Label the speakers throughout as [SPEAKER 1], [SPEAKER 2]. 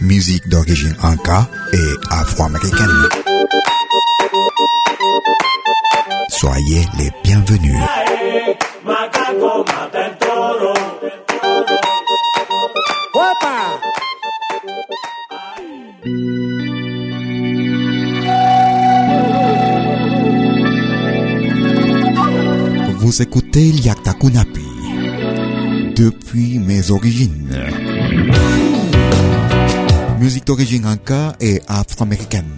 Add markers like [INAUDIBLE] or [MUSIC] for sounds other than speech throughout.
[SPEAKER 1] Musique d'origine inca et afro-américaine. Soyez les bienvenus. Vous écoutez Yaktakunapi depuis mes origines. Musique d'origine inca et afro-américaine.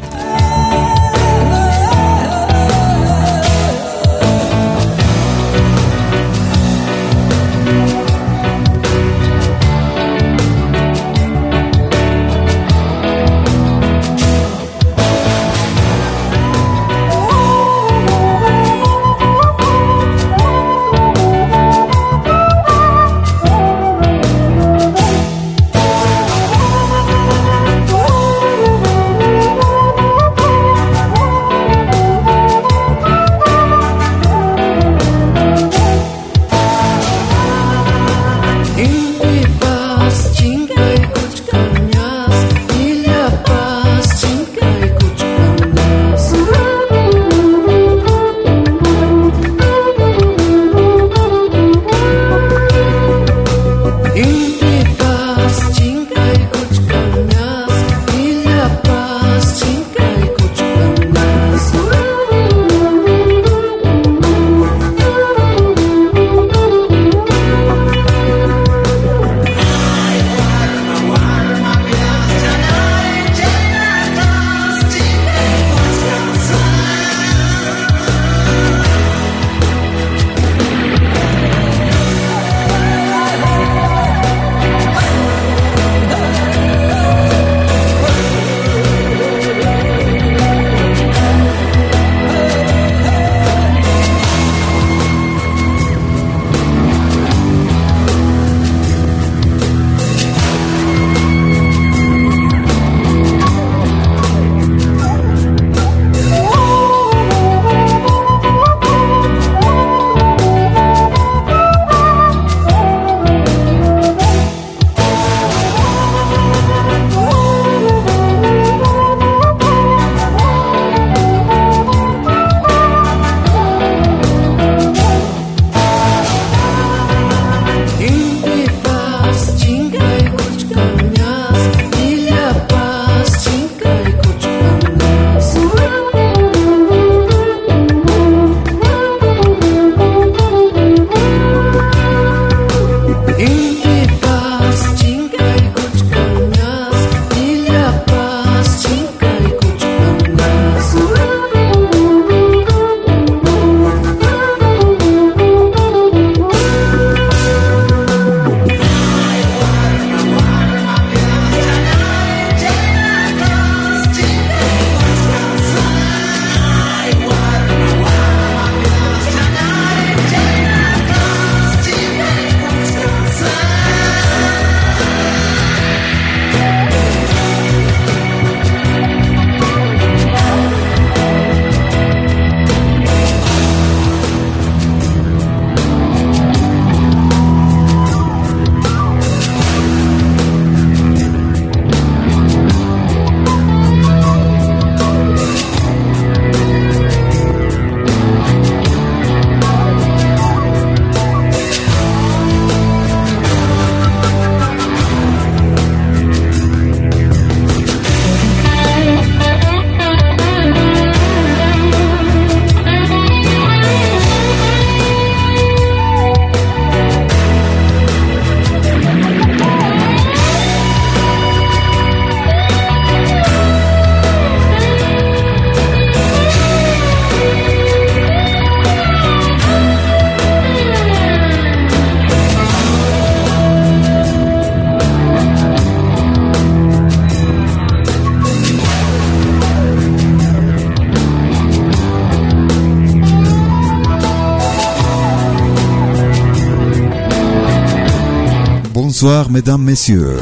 [SPEAKER 1] Bonsoir mesdames, messieurs.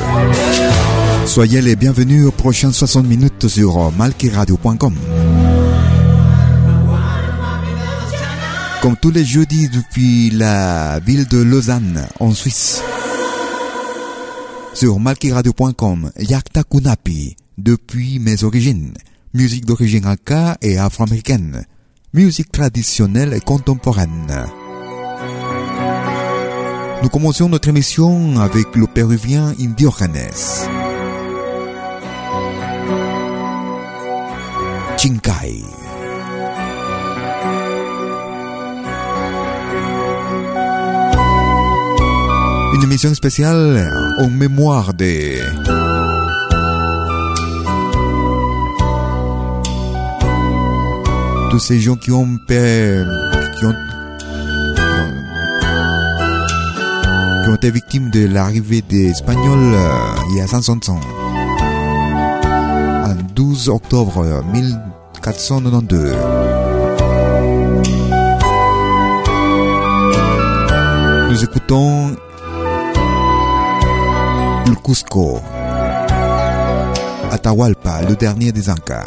[SPEAKER 1] Soyez les bienvenus aux prochaines 60 minutes sur malkiradio.com. Comme tous les jeudis depuis la ville de Lausanne, en Suisse. Sur malkiradio.com, Yakta Kunapi, depuis mes origines. Musique d'origine aka et afro-américaine. Musique traditionnelle et contemporaine. Nous commençons notre émission avec le péruvien Indiogenes. Chinkai. Une émission spéciale en mémoire des tous ces gens qui ont, qui ont qui ont été victimes de l'arrivée des Espagnols euh, il y a 500 ans. En 12 octobre 1492. Nous écoutons le Cusco, Atahualpa, le dernier des Incas.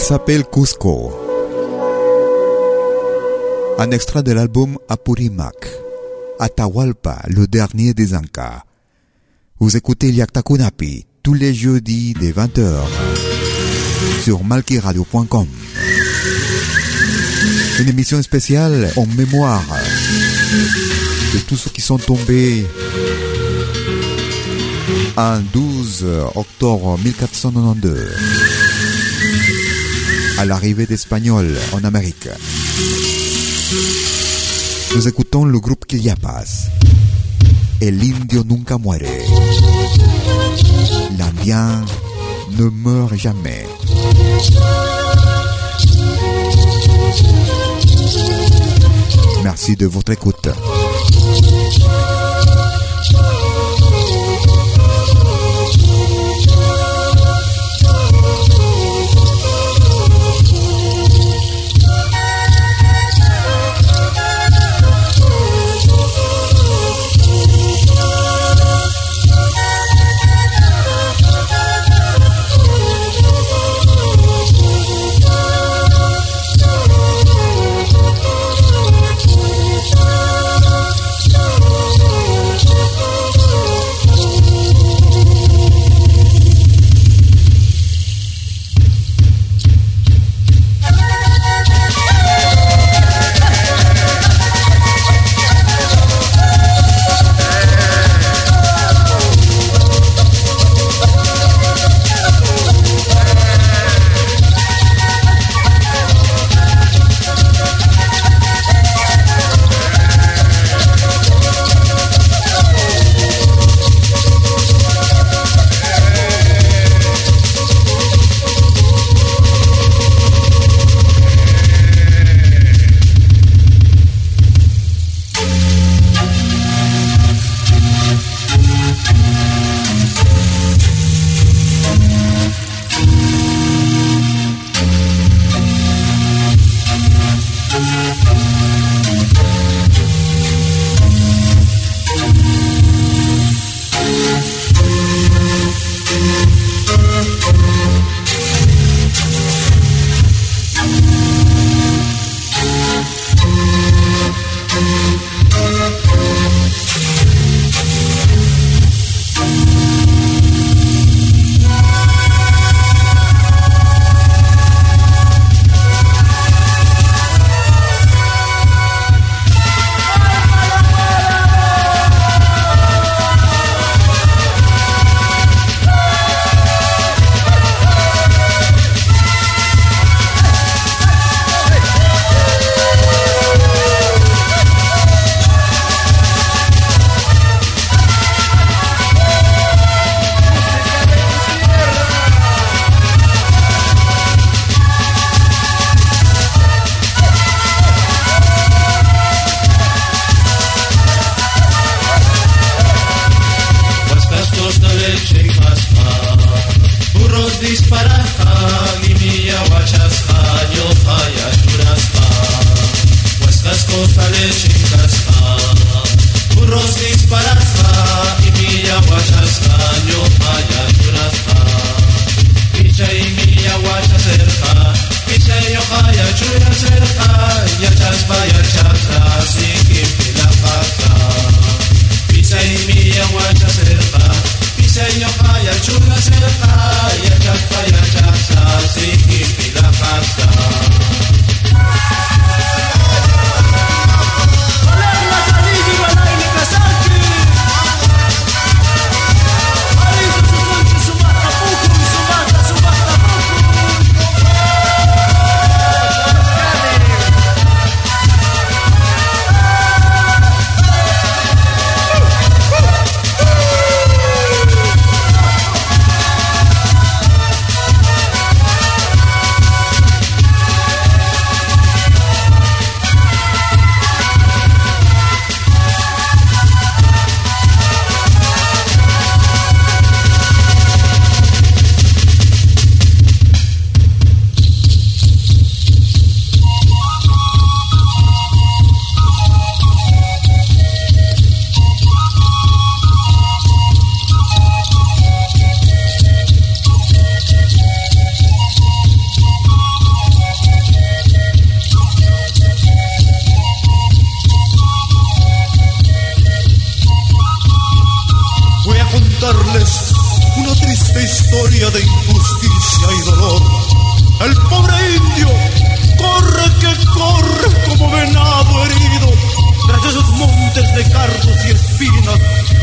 [SPEAKER 1] Il s'appelle Cusco. Un extrait de l'album Apurimac. Atahualpa, le dernier des Incas. Vous écoutez Liaktakunapi tous les jeudis dès 20h sur malkiradio.com. Une émission spéciale en mémoire de tous ceux qui sont tombés en 12 octobre 1492 à l'arrivée d'Espagnols en Amérique. Nous écoutons le groupe Quiliapas. El indio nunca muere. L'Indien ne meurt jamais. Merci de votre écoute.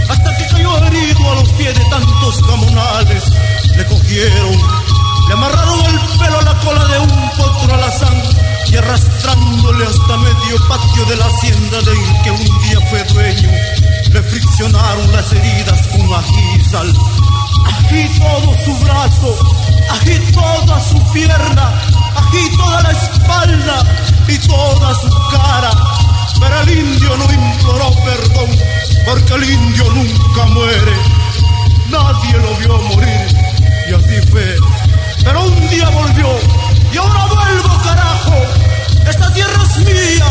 [SPEAKER 2] hasta que cayó herido a los pies de tantos camonales. Le cogieron, le amarraron el pelo a la cola de un potro alazán y arrastrándole hasta medio patio de la hacienda de ir que un día fue dueño, le friccionaron las heridas con ají y sal. Ají todo su brazo, ají toda su pierna, ají toda la espalda y toda su cara pero el indio no imploró perdón, porque el indio nunca muere. Nadie lo vio morir, y así fue. Pero un día volvió, y ahora vuelvo, carajo. Esta tierra es mía,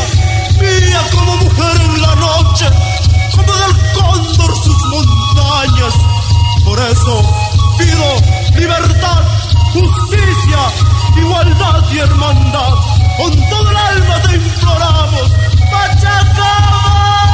[SPEAKER 2] mía como mujer en la noche, como del cóndor sus montañas. Por eso pido libertad, justicia, igualdad y hermandad. Con todo el alma te imploramos Machacamos.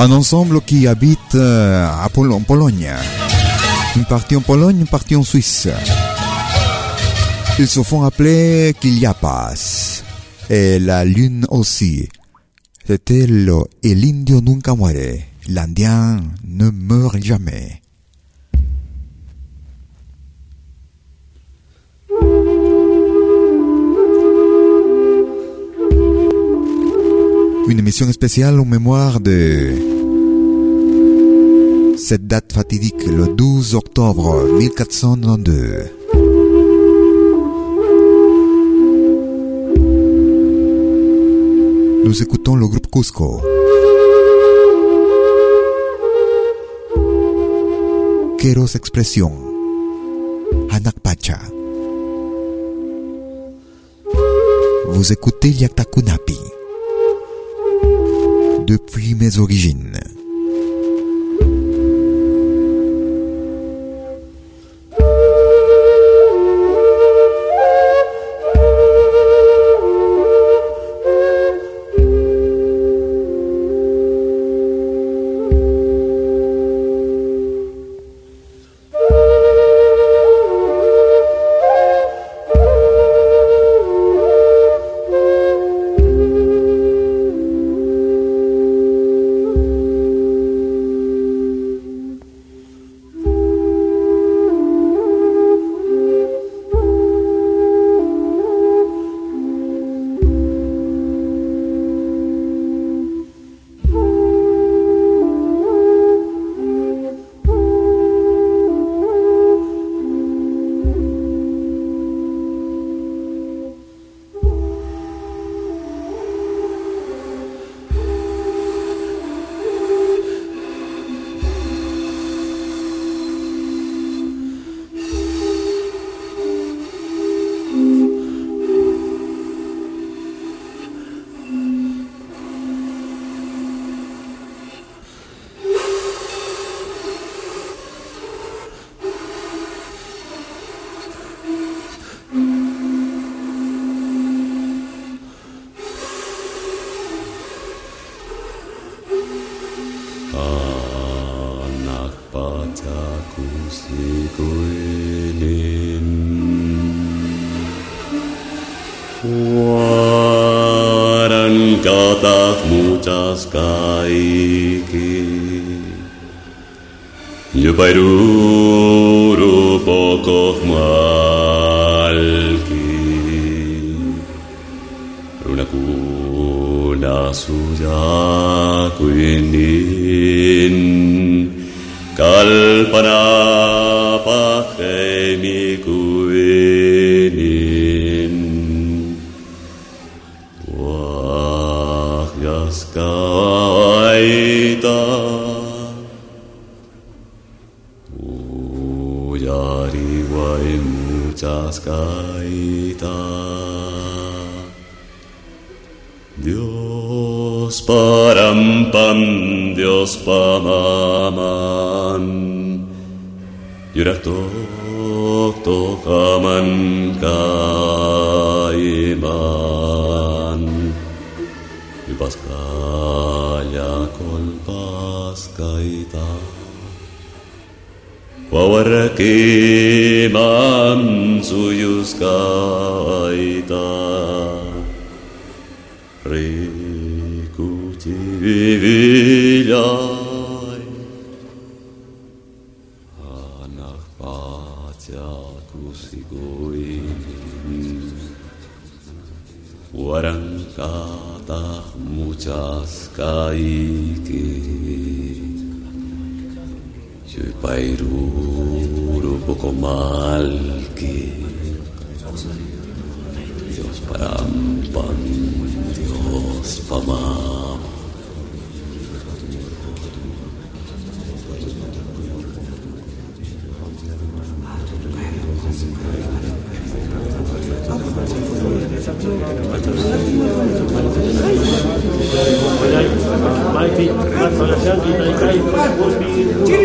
[SPEAKER 1] Un ensemble qui habite euh, à en Pologne. Une partie en Pologne, une partie en Suisse. Ils se font appeler Quiliapas. Et la lune aussi. C'était le El Indio nunca muere. L'Indien ne meurt jamais. Une émission spéciale en mémoire de cette date fatidique, le 12 octobre 1492. Nous écoutons le groupe Cusco. Queros Expresión. Anak Pacha. Vous écoutez Yaktakunapi. Depuis mes origines.
[SPEAKER 3] cosmalki una cuna suya quinin calpana pan Dios pamaman Yurato tokaman kaiman. Kol kolpas kaita Wawaraki Pairuru poco mal que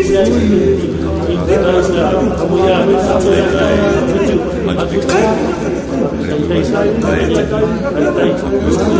[SPEAKER 3] Thank you.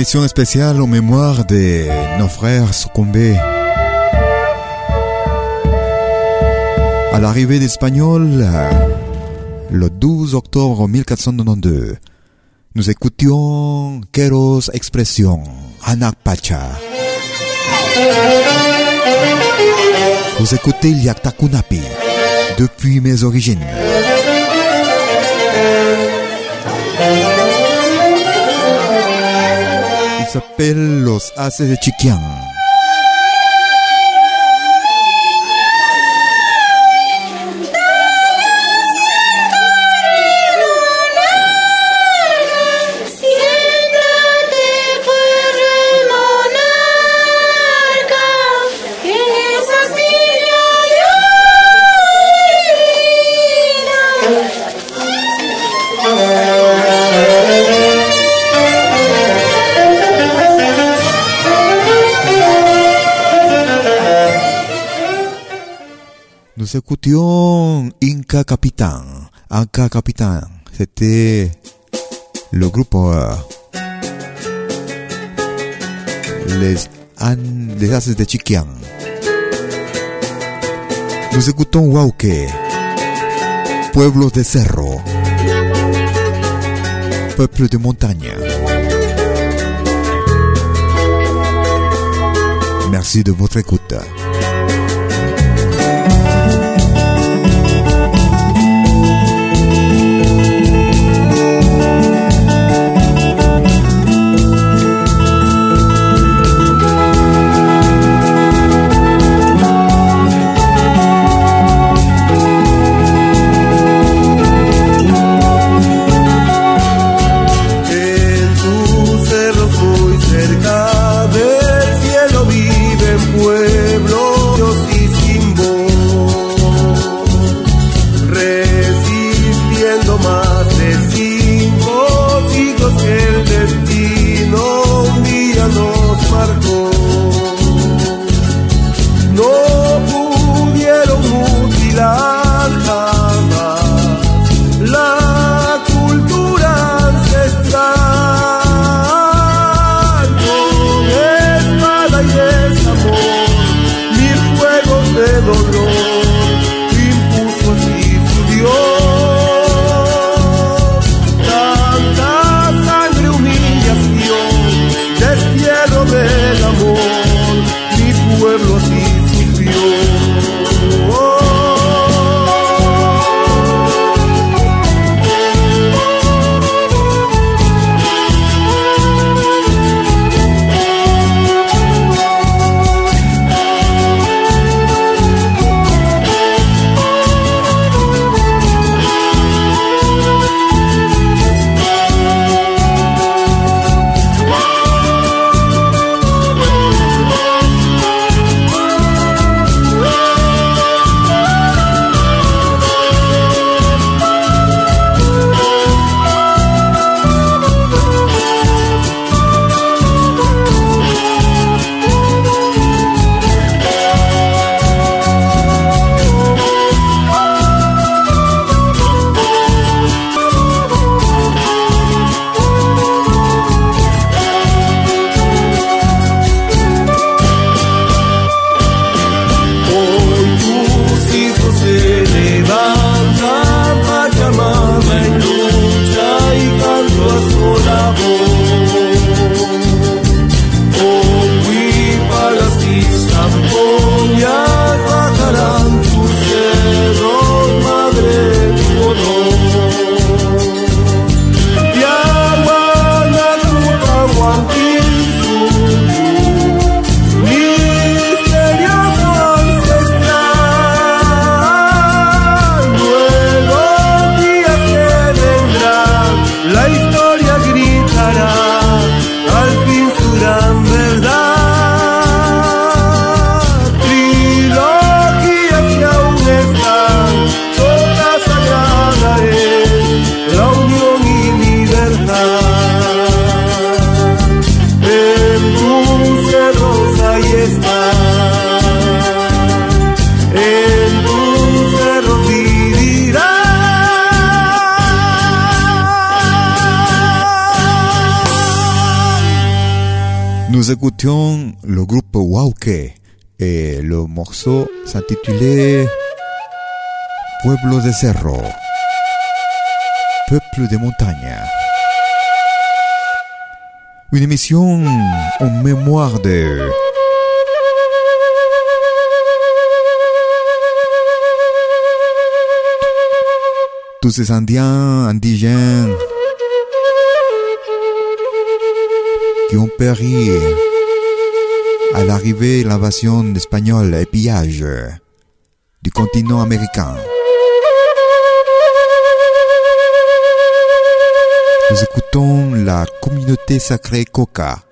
[SPEAKER 1] Émission spéciale en mémoire de nos frères succombés. À l'arrivée des Espagnols, le 12 octobre 1492, nous écoutions Queros Expression, Anak Pacha. Vous écoutez Liaktakunapi, depuis mes origines. Il s'appelle Los Haces de Chiquián. Écoutions Inca Capitan. Inca Capitan, c'était le groupe euh, Les, An- les de Chiquián. Nous écoutons Huauque, Pueblos de Cerro, Peuple de montagne. Merci de votre écoute. Le groupe Wauke et le morceau s'intitulait Pueblo de Cerro, Peuple de montagne. Une émission en mémoire de tous ces Indiens, indigènes qui ont péri à l'arrivée l'invasion espagnole et pillage du continent américain. Nous écoutons la communauté sacrée Coca.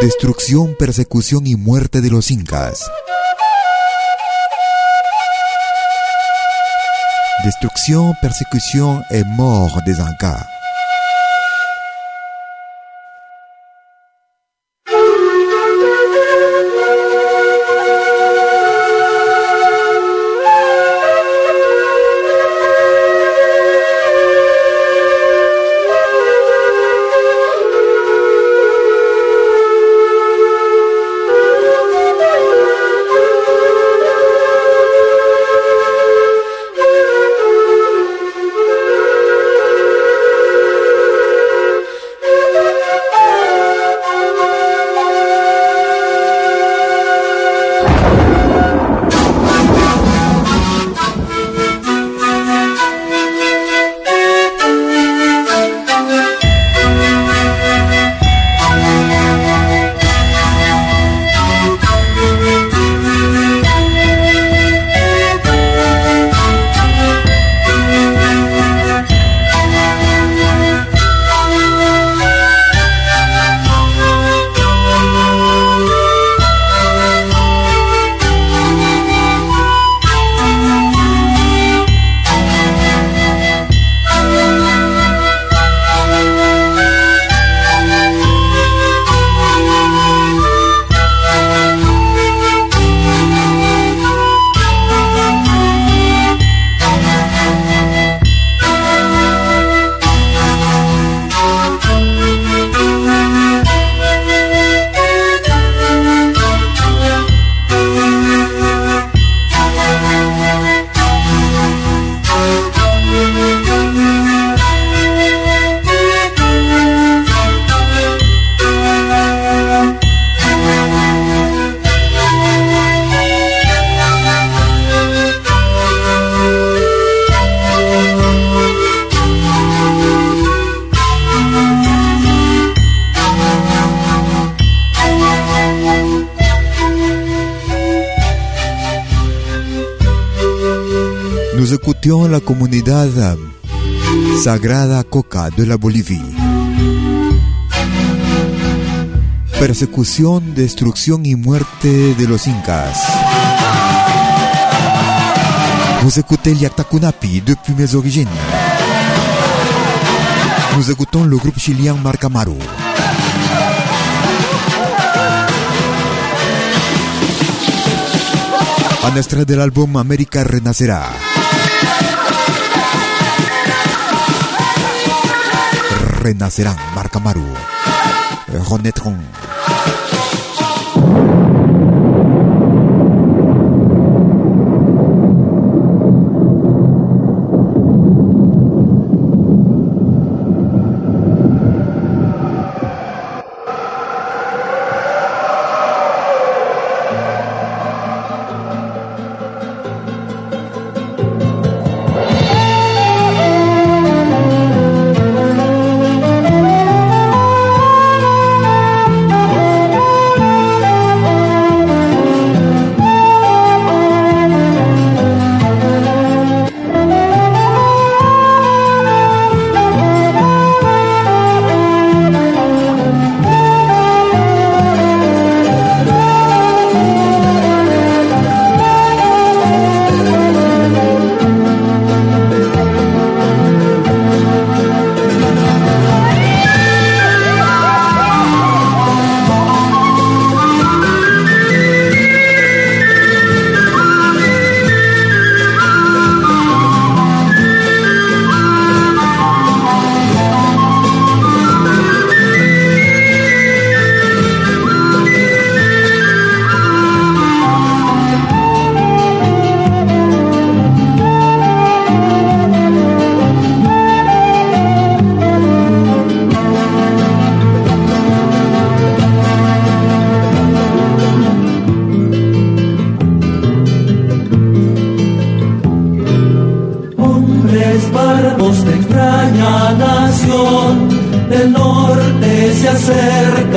[SPEAKER 1] Destrucción, persecución y muerte de los incas. Destrucción, persécution et mort des Incas. Nous écoutions la comunidad Sagrada Coca de la Bolivie. Persecución, destrucción y muerte de los incas. Vous écoutez Liaktakunapi depuis mes origines. Nous écoutons le groupe chilien Marcamaru. Un extrait de l'album América Renacerá. renacerán, Marca Maru. Eh, Ronetron.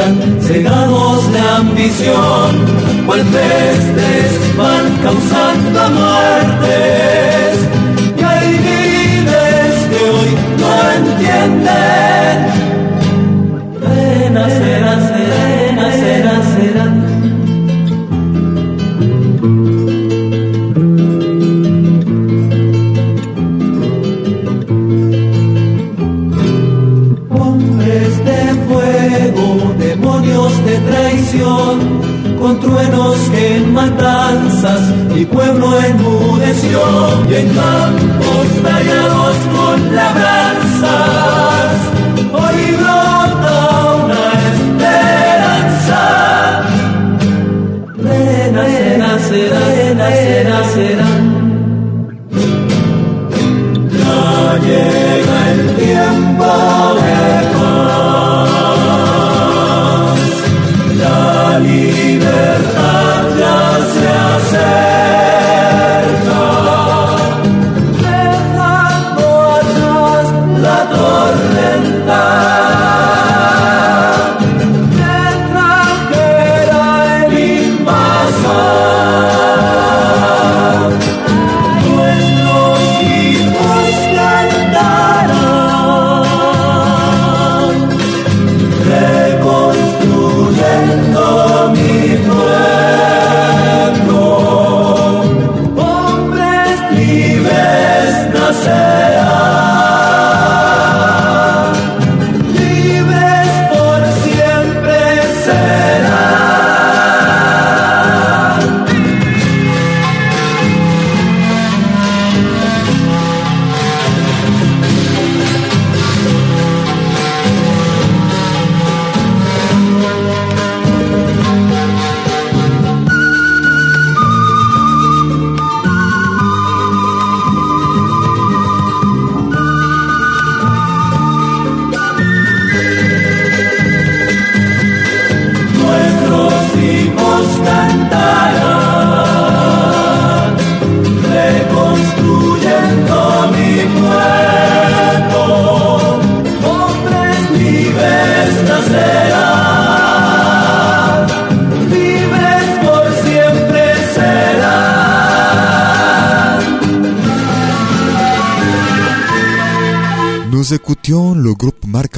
[SPEAKER 4] quedan cegados de ambición, cual pestes van causando amor. enmudeció y en cambio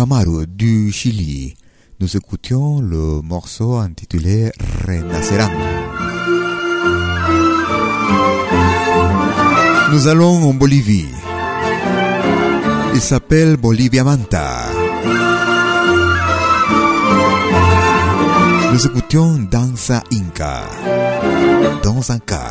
[SPEAKER 1] Camaro du Chili. Nous écoutions le morceau intitulé Renacerando. Nous allons en Bolivie. Il s'appelle Bolivia Manta. Nous écoutions Danza Inca. Danza Inca.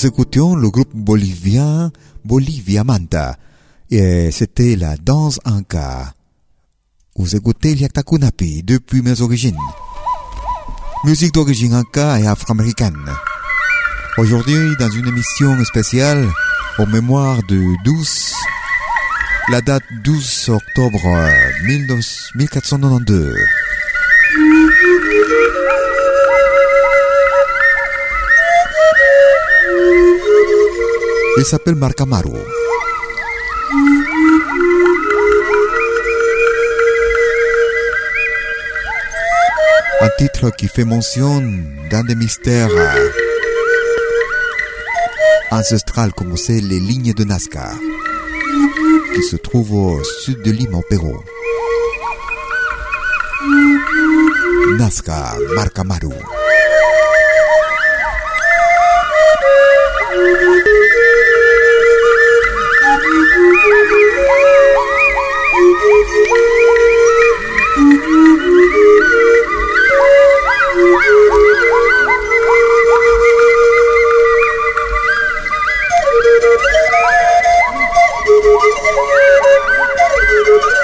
[SPEAKER 1] Nous écoutions le groupe bolivien Bolivia Manta et c'était la danse Inca. Vous écoutez Liaktakunapi depuis mes origines. Musique d'origine Inca et afro-américaine. Aujourd'hui, dans une émission spéciale en mémoire de 12, la date 12 octobre 1492. Il s'appelle Marc. Un titre qui fait mention d'un des mystères ancestrales comme c'est les lignes de Nazca qui se trouvent au sud de Lima au Pérou. Nazca Marc Amaro. you [LAUGHS]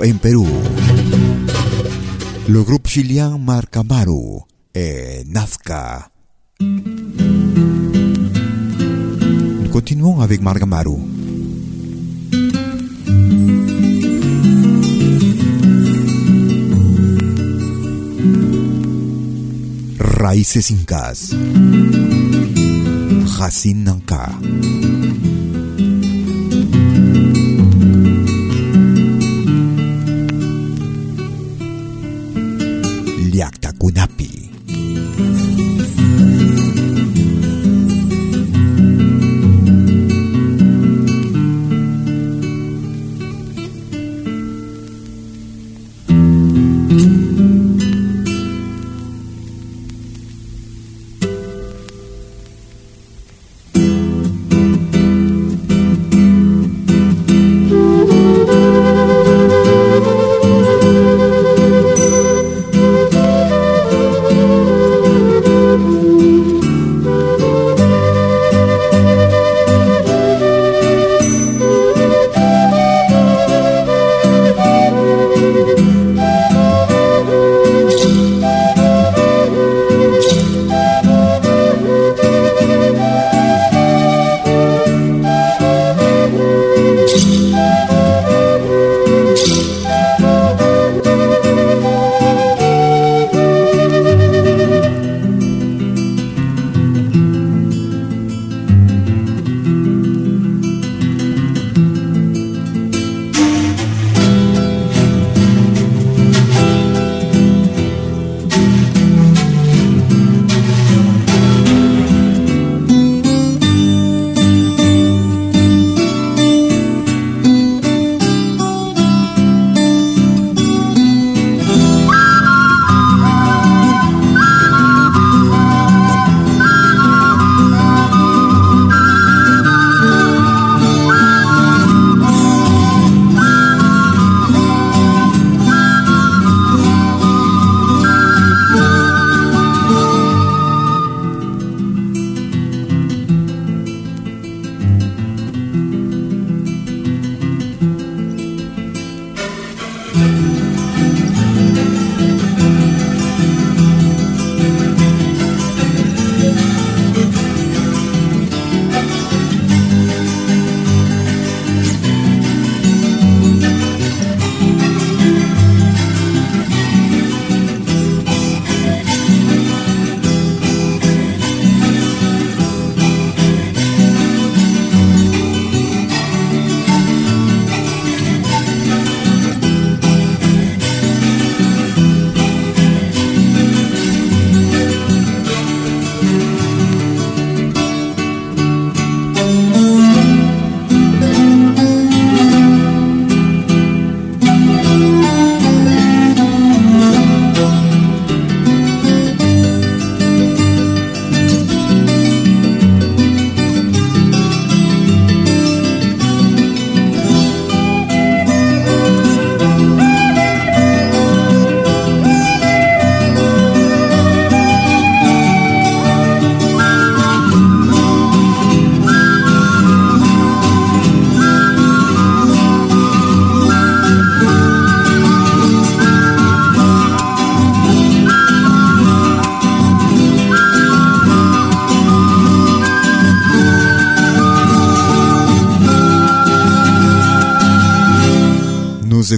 [SPEAKER 1] En Perú. Lo grupo chileno Marcamaru, eh, Nazca. Continuons avec Margamaru. Raíces Incas. Jacin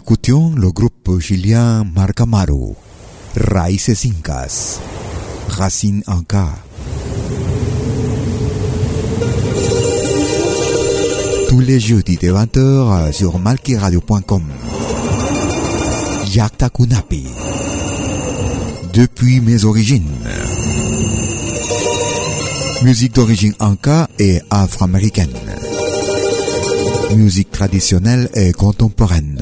[SPEAKER 1] écoutions le groupe chilien Marcamaru, Raíces Incas, Racine Anka. Tous les jeudis de 20h sur malkiradio.com. Yakta Kunapi. Depuis mes origines. Musique d'origine Anka et afro-américaine musique traditionnelle et contemporaine.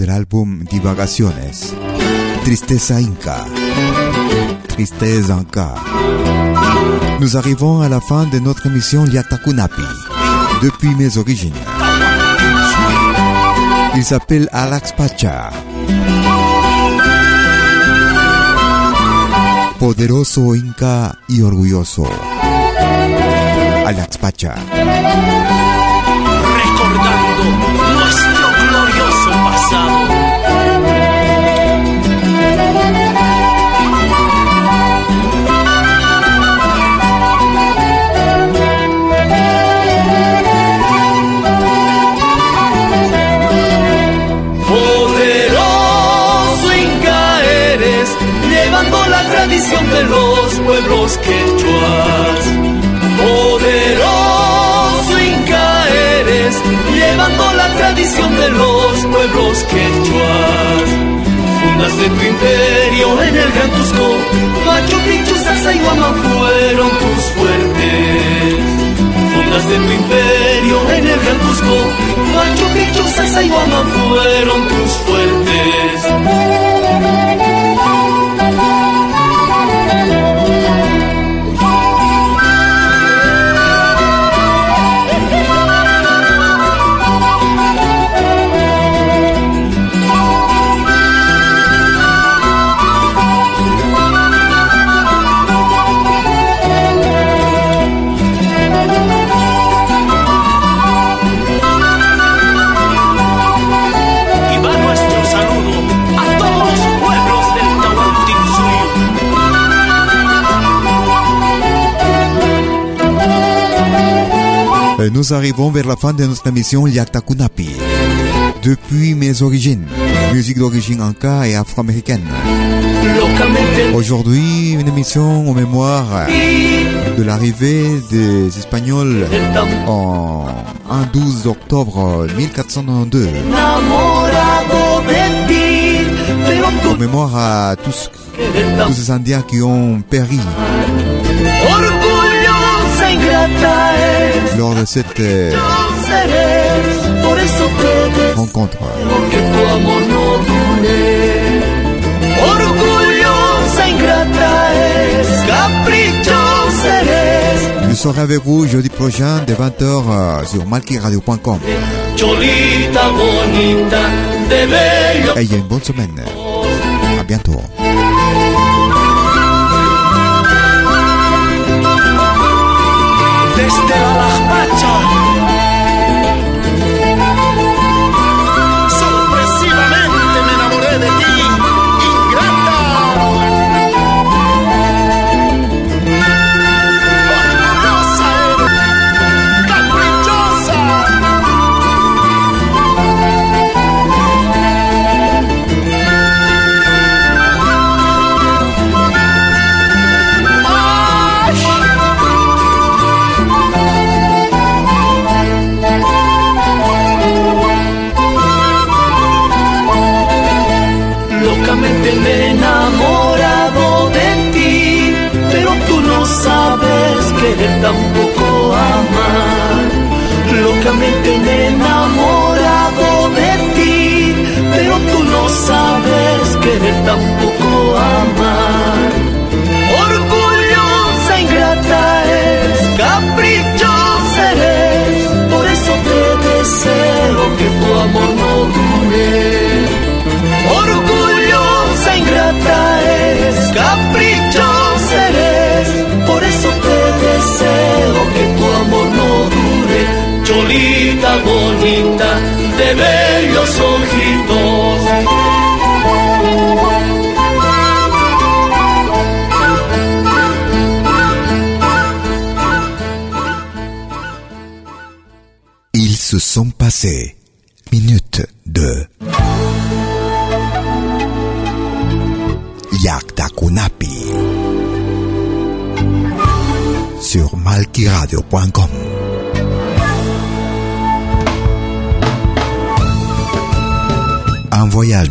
[SPEAKER 1] Et un extrait de l'album Divagaciones. Tristeza Inca. Tristeza Inca. Nous arrivons à la fin de notre émission Liatakunapi, depuis mes origines. Il s'appelle Alex Pacha. Poderoso Inca y orgulloso. Alex Pacha.
[SPEAKER 5] recordando glorioso pasado. Poderoso
[SPEAKER 4] Inca
[SPEAKER 5] eres, llevando la tradición de los pueblos
[SPEAKER 4] quechuas.
[SPEAKER 5] Llevando la tradición de los pueblos quechuas.
[SPEAKER 4] Fundaste
[SPEAKER 5] tu imperio en el Gran Cusco, Machu Picchu, Salsa y Guamán fueron tus fuertes.
[SPEAKER 4] Fundaste tu
[SPEAKER 5] imperio en el Gran Cusco, Machu Picchu, Salsa y Guamán fueron tus
[SPEAKER 4] fuertes.
[SPEAKER 1] Nous arrivons vers la fin de notre émission Liatakunapi. Depuis mes origines, musique d'origine anka et afro-américaine. Aujourd'hui, une émission en mémoire de l'arrivée des Espagnols en un 12 octobre 1492.
[SPEAKER 5] enamorado de ti, pero
[SPEAKER 1] En mémoire à tous, tous ces Indiens qui ont péri lors de cette euh, rencontre.
[SPEAKER 5] que tu amor no dure. Orgullosa, ingrata es, caprichosa eres,
[SPEAKER 1] Je serai avec vous jeudi prochain de 20h sur malkiradio.com.
[SPEAKER 5] cholita
[SPEAKER 4] bonita, de bello
[SPEAKER 1] Ayez une bonne semaine. À bientôt.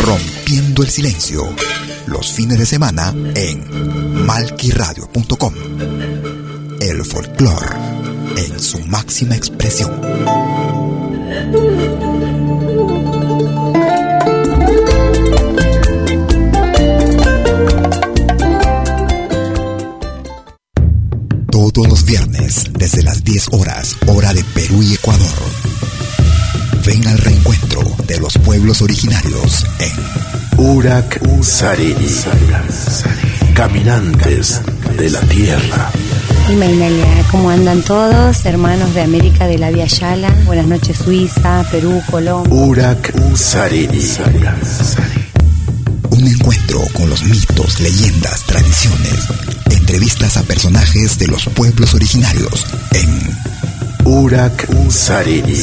[SPEAKER 1] Rompiendo el Silencio. Los fines de semana en malquiradio.com. El folclore en su máxima expresión. Todos los viernes, desde las 10 horas, hora de Perú y Ecuador. Ven al reencuentro de los pueblos originarios en
[SPEAKER 6] Urak Sariri. Caminantes de la Tierra.
[SPEAKER 7] Y Mainalia, ¿cómo andan todos? Hermanos de América de la Via Yala. Buenas noches, Suiza, Perú, Colombia.
[SPEAKER 6] Urak Sariri.
[SPEAKER 1] Un encuentro con los mitos, leyendas, tradiciones, entrevistas a personajes de los pueblos originarios en
[SPEAKER 6] Urak Sariri.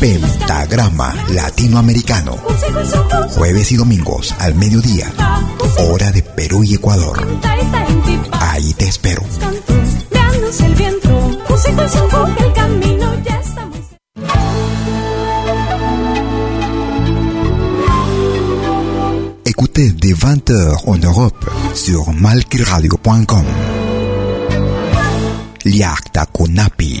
[SPEAKER 1] Pentagrama Latinoamericano. Jueves y domingos al mediodía. Hora de Perú y Ecuador. Ahí te espero. Écoutez dès 20h en Europe sur malquiradio.com. Liakta Kunapi.